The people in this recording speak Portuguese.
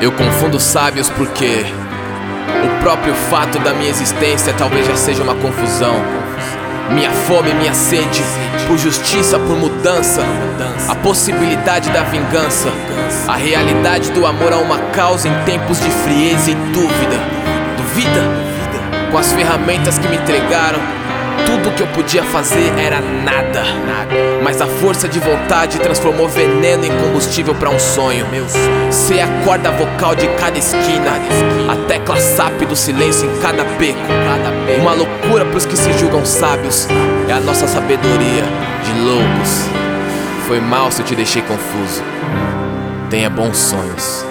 Eu confundo sábios porque o próprio fato da minha existência talvez já seja uma confusão. Minha fome, minha sede por justiça, por mudança, a possibilidade da vingança, a realidade do amor a uma causa em tempos de frieza e dúvida. Duvida? Com as ferramentas que me entregaram, tudo que eu podia fazer era nada. Mas a força de vontade transformou veneno em combustível para um sonho. Ser a corda vocal de cada esquina, a tecla SAP do silêncio em cada beco. Uma loucura pros que se julgam sábios, é a nossa sabedoria de loucos. Foi mal se eu te deixei confuso. Tenha bons sonhos.